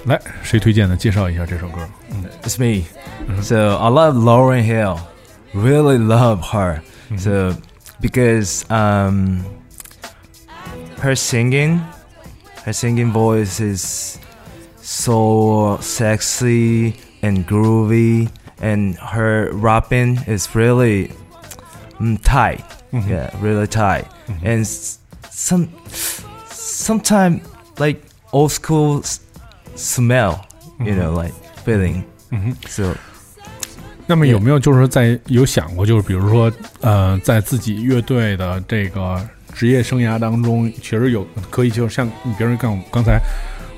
来，谁推荐的？介绍一下这首歌。 It's me. So I love Lauren Hill. Really love her. So because um her singing her singing voice is so sexy and groovy and her rapping is really mm, tight. Mhm. Yeah, really tight. And s- some sometimes like old school s- smell, you know, like feeling. 嗯哼 So 那么有没有就是说在有想过，就是比如说，呃，在自己乐队的这个职业生涯当中，确实有可以，就像你比如刚刚才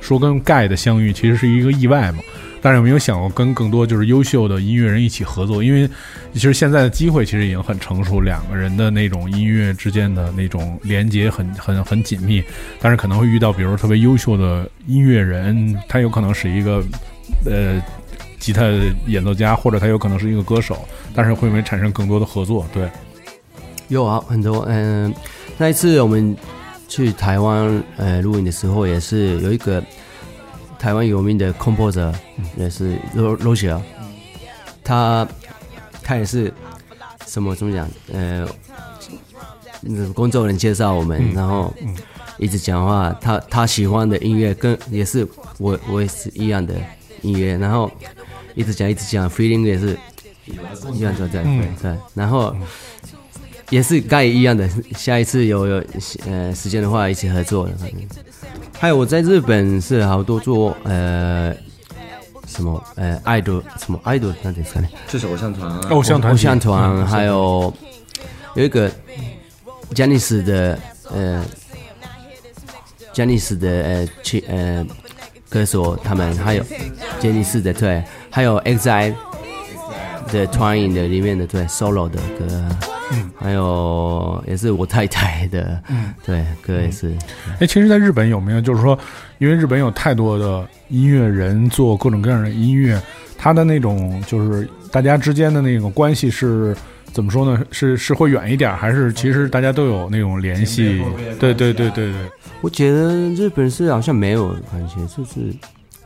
说跟盖的相遇，其实是一个意外嘛。 但是有没有想过跟更多就是优秀的音乐人一起合作？因为其实现在的机会其实已经很成熟，两个人的那种音乐之间的那种连接很 很很紧密。但是可能会遇到，比如特别优秀的音乐人，他有可能是一个呃吉他演奏家，或者他有可能是一个歌手，但是会不会产生更多的合作？对，有啊，很多。嗯、那一次我们去台湾呃录影的时候，也是有一个台湾有名的 composer，也是 Ro Roger，他他也是什么怎么讲？呃，嗯工作人员介绍我们，然后一直讲话，他他喜欢的音乐跟也是我我也是一样的音乐，然后一直讲一直讲，feeling 也是一样的对嗯。对，然后也是该一样的，下一次有有呃时间的话一起合作的，反正还有我在日本是好多做呃。什么呃爱豆什么爱豆那点看呢？就是偶像团啊，偶像团偶像团，嗯还有有一个詹尼斯的呃詹尼斯的呃去呃歌手，他们还有杰尼斯的对，还有 EXILE 的团影的里面的对 solo 的歌，嗯还有也是我太太的，嗯对歌也是，哎，其实，在日本有没有就是说，因为日本有太多的音乐人做各种各样的音乐，他的那种就是大家之间的那种关系是怎么说呢？是是会远一点，还是其实大家都有那种联系？对对对对对，我觉得日本是好像没有关系，就是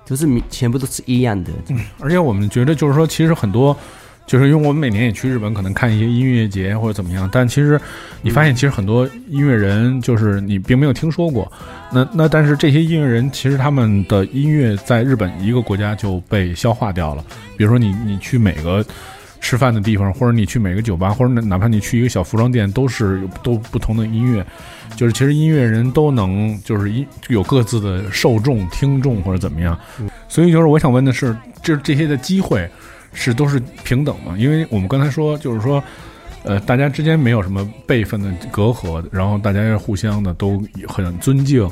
就是全部都是一样的，嗯而且我们觉得就是说，其实很多。就是因为我们每年也去日本，可能看一些音乐节或者怎么样，但其实你发现，其实很多音乐人就是你并没有听说过。那那但是这些音乐人其实他们的音乐在日本一个国家就被消化掉了。比如说你你去每个吃饭的地方，或者你去每个酒吧，或者哪怕你去一个小服装店，都是有都不同的音乐。就是其实音乐人都能就是一有各自的受众、听众或者怎么样。所以就是我想问的是，就是这些的机会。是都是平等嘛？因为我们刚才说，就是说，呃，大家之间没有什么辈分的隔阂，然后大家互相的都很尊敬。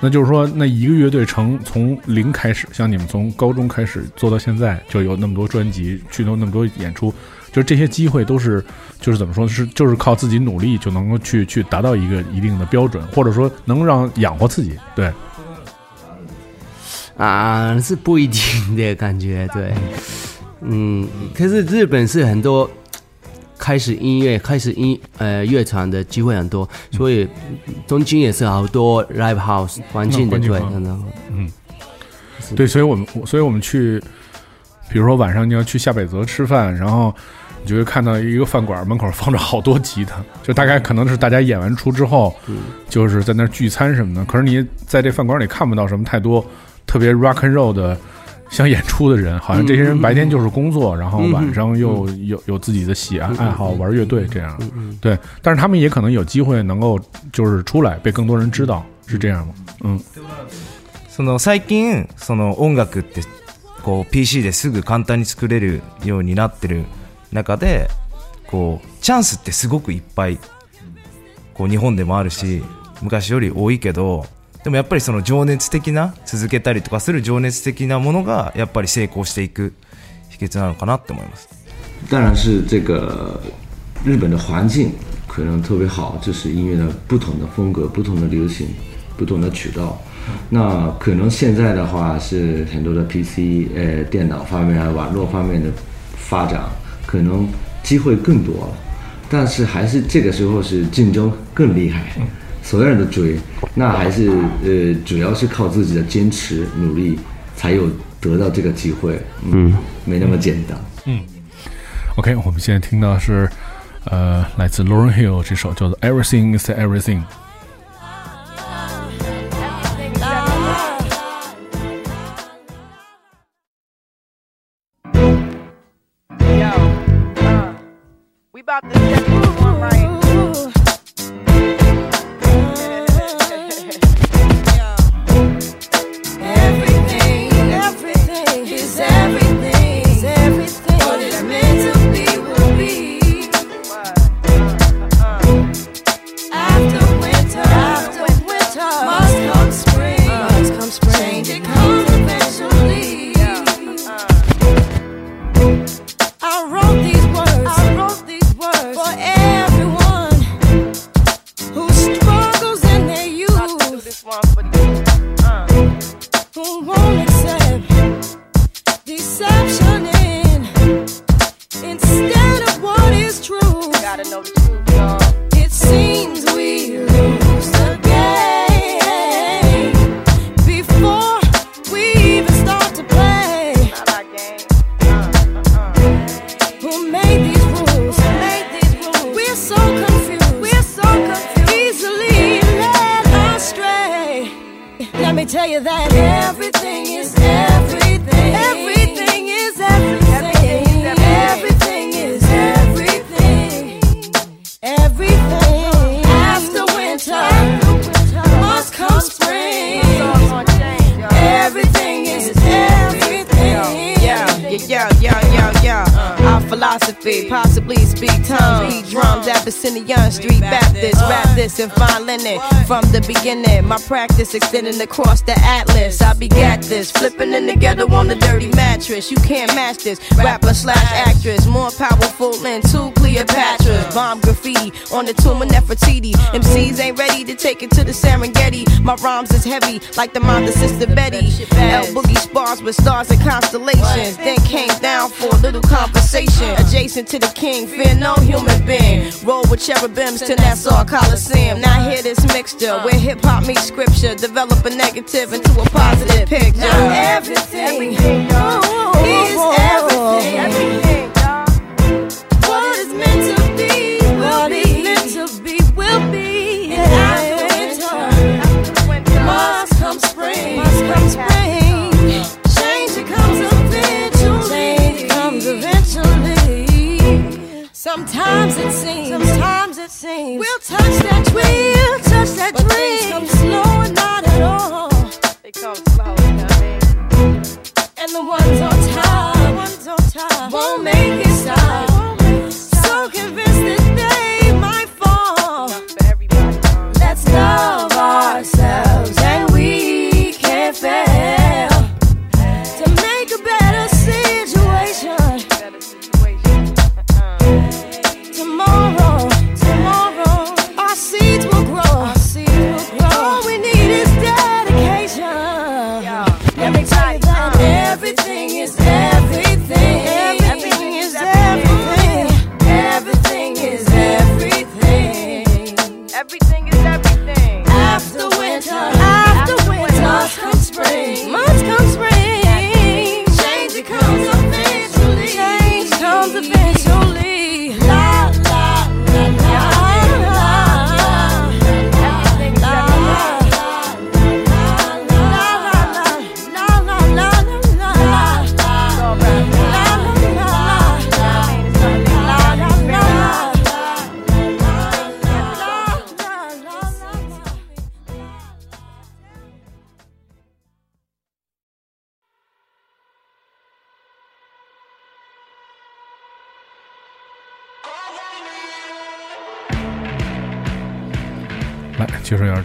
那就是说，那一个乐队成从零开始，像你们从高中开始做到现在，就有那么多专辑，去到那么多演出，就是这些机会都是，就是怎么说，是就是靠自己努力就能够去去达到一个一定的标准，或者说能让养活自己。对，啊，是不一定的感觉，对。嗯，可是日本是很多开始音乐、开始音呃乐团的机会很多，所以东京也是好多 live house 环境的对，然后嗯，对，所以我们所以我们去，比如说晚上你要去下北泽吃饭，然后你就会看到一个饭馆门口放着好多吉他，就大概可能是大家演完出之后，就是在那儿聚餐什么的。可是你在这饭馆里看不到什么太多特别 rock and roll 的。像演出的人，好像这些人白天就是工作，然后晚上又有有自己的喜爱爱好，玩乐队这样。对，但是他们也可能有机会能够就是出来被更多人知道，是这样吗？嗯。その最近その音楽ってこう PC ですぐ簡単に作れるようになってる中でこうチャンスってすごくいっぱいこう日本でもあるし昔より多いけど でもやっぱりその情熱的な続けたりとかする情熱的なものがやっぱり成功していく秘訣なのかなって思います。当然是这个日本的环境可能特别好，就是音乐的不同的风格、不同的流行、不同的渠道。那可能现在的话是很多的 PC 呃电脑方面啊、网络方面的发展，可能机会更多了，但是还是这个时候是竞争更厉害。 所有人都追，那还是呃，主要是靠自己的坚持努力，才有得到这个机会。嗯，没那么简单。嗯，OK，我们现在听到是呃来自 Lauren Hill 这首叫做《Everything Is Everything》。Extending across the atlas. I be begat this, flipping in together on the dirty mattress. You can't match this, rapper slash actress, more powerful than two Cleopatras. Bomb graffiti on the tomb of Nefertiti. MCs ain't ready to take it to the Serengeti. My rhymes is heavy like the mind of Sister Betty. L Boogie spars with stars and constellations. Then came down for a little conversation. Adjacent to the king, fear no human being. Roll with cherubims to Nassau Coliseum. Now hear this mixture where hip hop meets scripture. Develop a negative into a positive picture. Now everything, oh, is everything.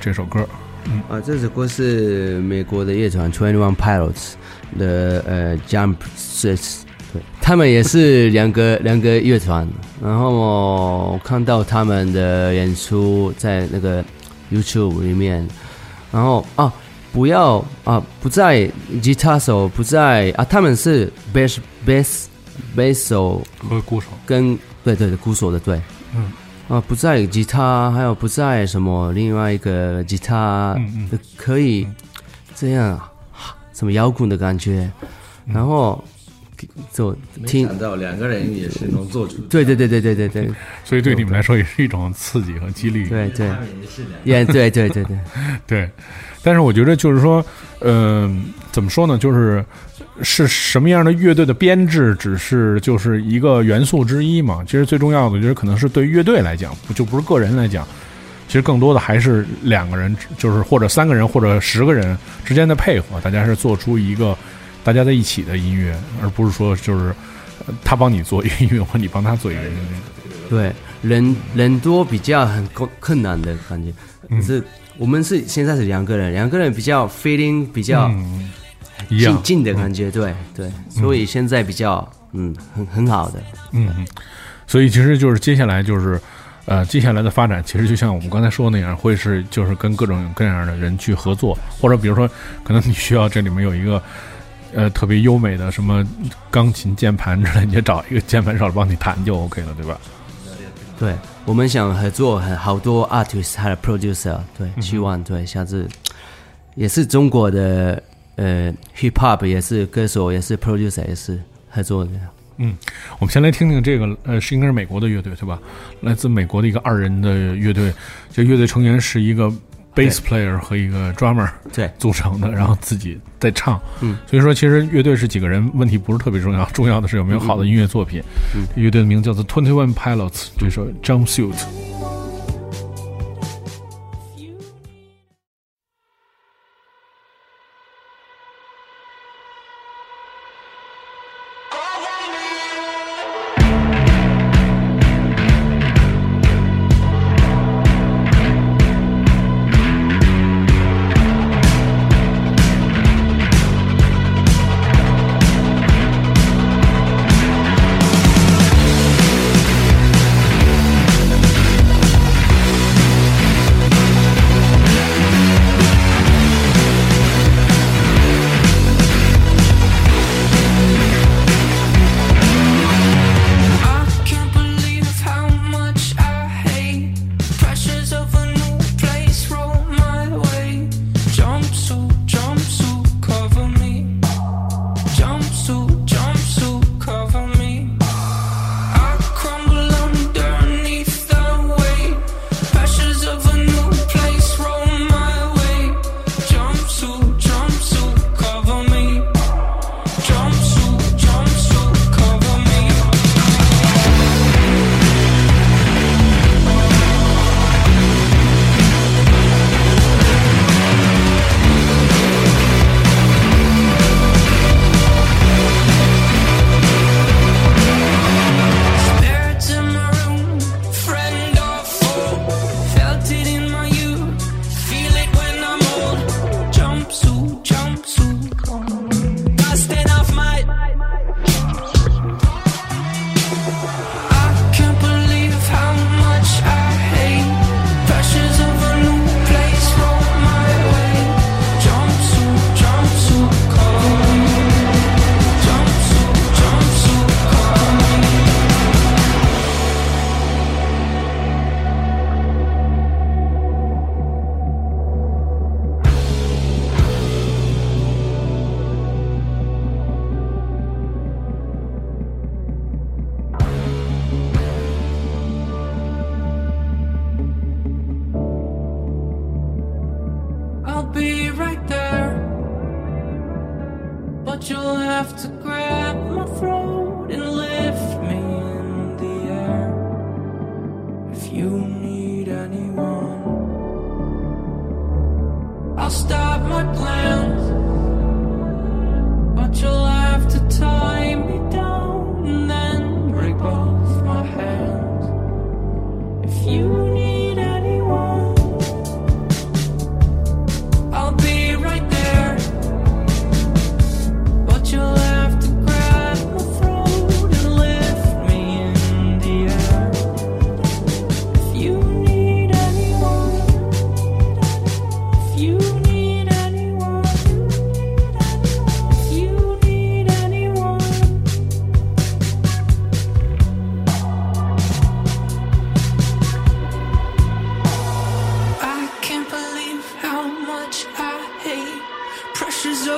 这首歌。啊，这首歌是美国的乐团 Twenty One Pilots 的呃 Jump Street，对，他们也是两个 两个乐团。然后我看到他们的演出在那个 YouTube 里面，然后啊，不要啊，不在吉他手，不在啊，他们是 bass bass bass 手和鼓手，跟对对对鼓手的对，嗯。啊，不在吉他，还有不在什么另外一个吉他，嗯嗯。可以这样啊什么摇滚的感觉，然后就没听想到两个人也是能做出对对对对对对对，所以对你们来说也是一种刺激和激励。对对，也对对对对。对，但是我觉得就是说，嗯、怎么说呢？就是是什么样的乐队的编制，只是就是一个元素之一嘛。其实最重要的，我觉得可能是对于乐队来讲，不就不是个人来讲，其实更多的还是两个人，就是或者三个人或者十个人之间的配合，大家是做出一个大家在一起的音乐，而不是说就是呃他帮你做一个音乐，或你帮他做一个音乐。对，人人多比较很困困难的感觉，可是我们是现在是两个人，两个人比较 feeling 比较嗯一样。近近的感觉，对对，所以现在比较嗯很很好的，嗯嗯，所以其实就是接下来就是，呃，接下来的发展其实就像我们刚才说的那样，会是就是跟各种各样的人去合作，或者比如说，可能你需要这里面有一个。呃，特别优美的什么钢琴键盘之类，你就找一个键盘手帮你弹就 OK 了，对吧？对，我们想合作很好多 artist 还有 producer，对，嗯希望对下次也是中国的呃 hip hop 也是歌手也是 producer 也是合作的。嗯，我们先来听听这个，呃，是应该是美国的乐队对吧？来自美国的一个二人的乐队，这乐队成员是一个 bass player 和一个 drummer 对组成的，然后自己在唱。嗯，所以说其实乐队是几个人问题不是特别重要，重要的是有没有好的音乐作品。嗯，乐队的名字叫做 Twenty One Pilots，这首 Jumpsuit。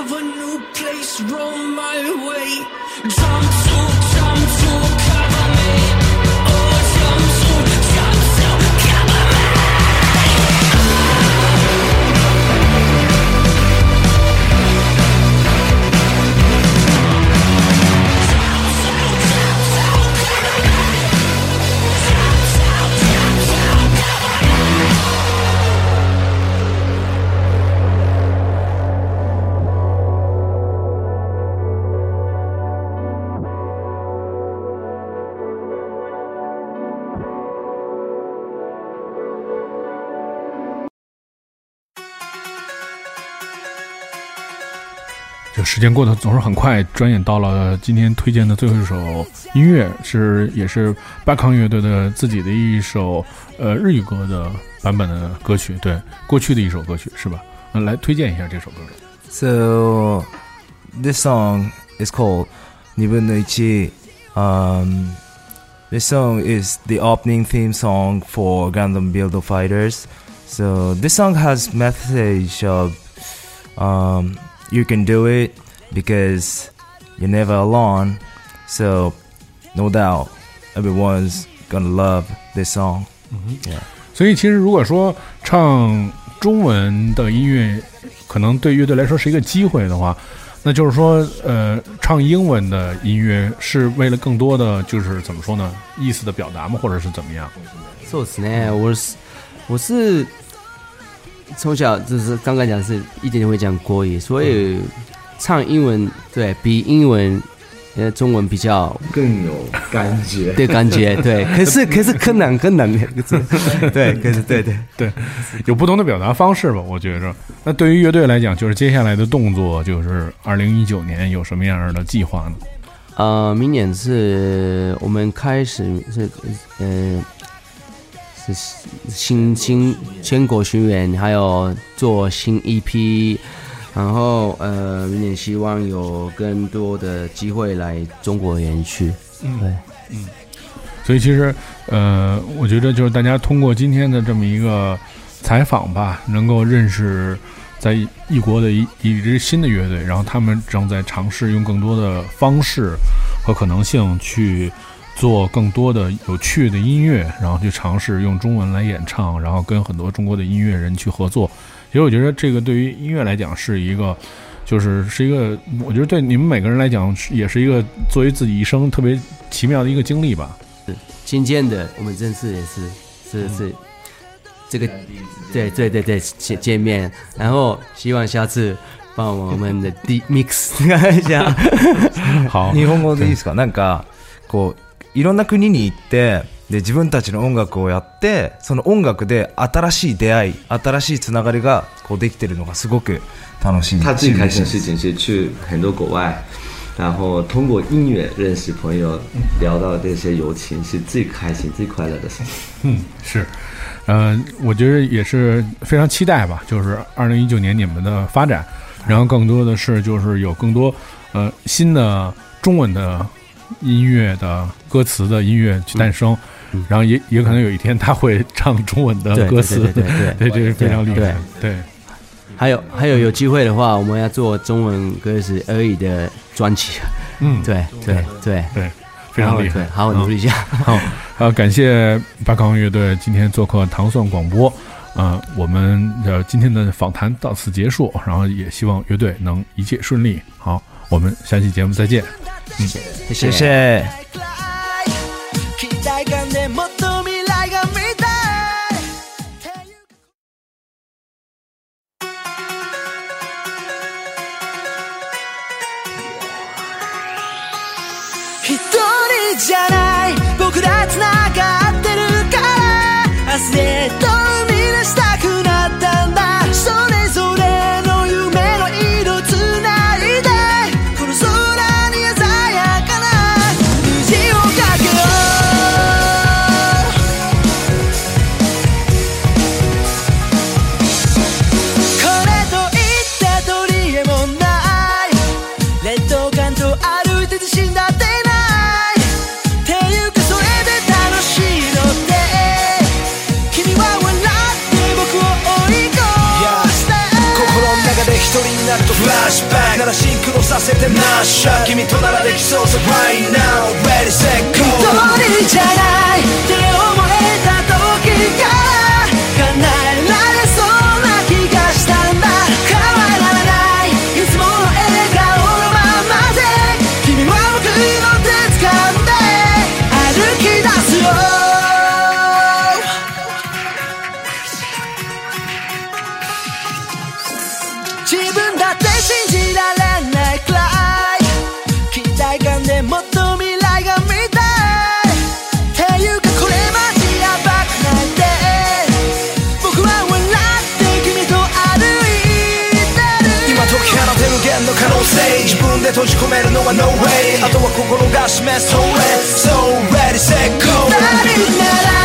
of a new place roam my way. Jump to 时间过得总是很快，转眼到了今天推荐的最后一首音乐，是也是巴康乐队的自己的一首呃日语歌的版本的歌曲，对，过去的一首歌曲是吧？嗯，来推荐一下这首歌。 So this song is called 2分の1 um this song is the opening theme song for Gundam Build Fighters so this song has message of um you can do it because you're never alone so no doubt everyone's gonna love this song yeah 所以其实如果说唱中文的音乐，可能对乐队来说是一个机会的话，那就是说，呃，唱英文的音乐是为了更多的就是怎么说呢，意思的表达吗，或者是怎么样？そうですね，我是我是从小就是刚刚讲是一点点会讲国语，所以 唱英文对比英文呃中文比较更有感觉。对感觉对，可是可是更难更难，对，可是 对对对，有不同的表达方式吧，我觉着。那对于乐队来讲，就是接下来的动作，就是二零一九年有什么样的计划呢？呃，明年是我们开始是呃是新新全国巡演，还有做新 EP，然后呃明年希望有更多的机会来中国演去。嗯对，嗯，所以其实呃，我觉得就是大家通过今天的这么一个采访吧，能够认识在异国的一一支新的乐队，然后他们正在尝试用更多的方式和可能性去做更多的有趣的音乐，然后去尝试用中文来演唱，然后跟很多中国的音乐人去合作。其实我觉得这个对于音乐来讲是一个。就是是一个，我觉得对你们每个人来讲，是也是一个作为自己一生特别奇妙的一个经历吧。是今天的我们正式也是是是这个，对对对对见见面，然后希望下次帮我们的 D mix 一下。好日本語でいいですかなんかこういろんな国に行って で自分たちの音楽をやってその音楽で新しい出会い新しいつながりがこうできてるのがすごく楽しい他最开心的事是情是去很多国外，然后通过音乐认识朋友，聊到这些友情，是最开心、最快乐的事情。嗯，是，呃，我觉得也是非常期待吧，就是二零一九年你们的发展，然后更多的是就是有更多呃新的中文的音乐的歌词的音乐去诞生， 然后也也可能有一天他会唱中文的歌词，对对对 这是非常厉害，对。还有还有有机会的话，我们要做中文歌词而已的专辑。嗯，对对对对，非常厉害，好好努力一下。好，呃，感谢八康乐队今天做客糖蒜广播。呃，我们的今天的访谈到此结束，然后也希望乐队能一切顺利。好，我们下期节目再见。嗯，谢谢人フラッシュバックならシンクロさせてマッシュ君とならできそう。さ Right now Ready set go 一人じゃない。って思えた時からで閉じ込めるのは No way. あとは心が示す So red So ready set go. 誰なら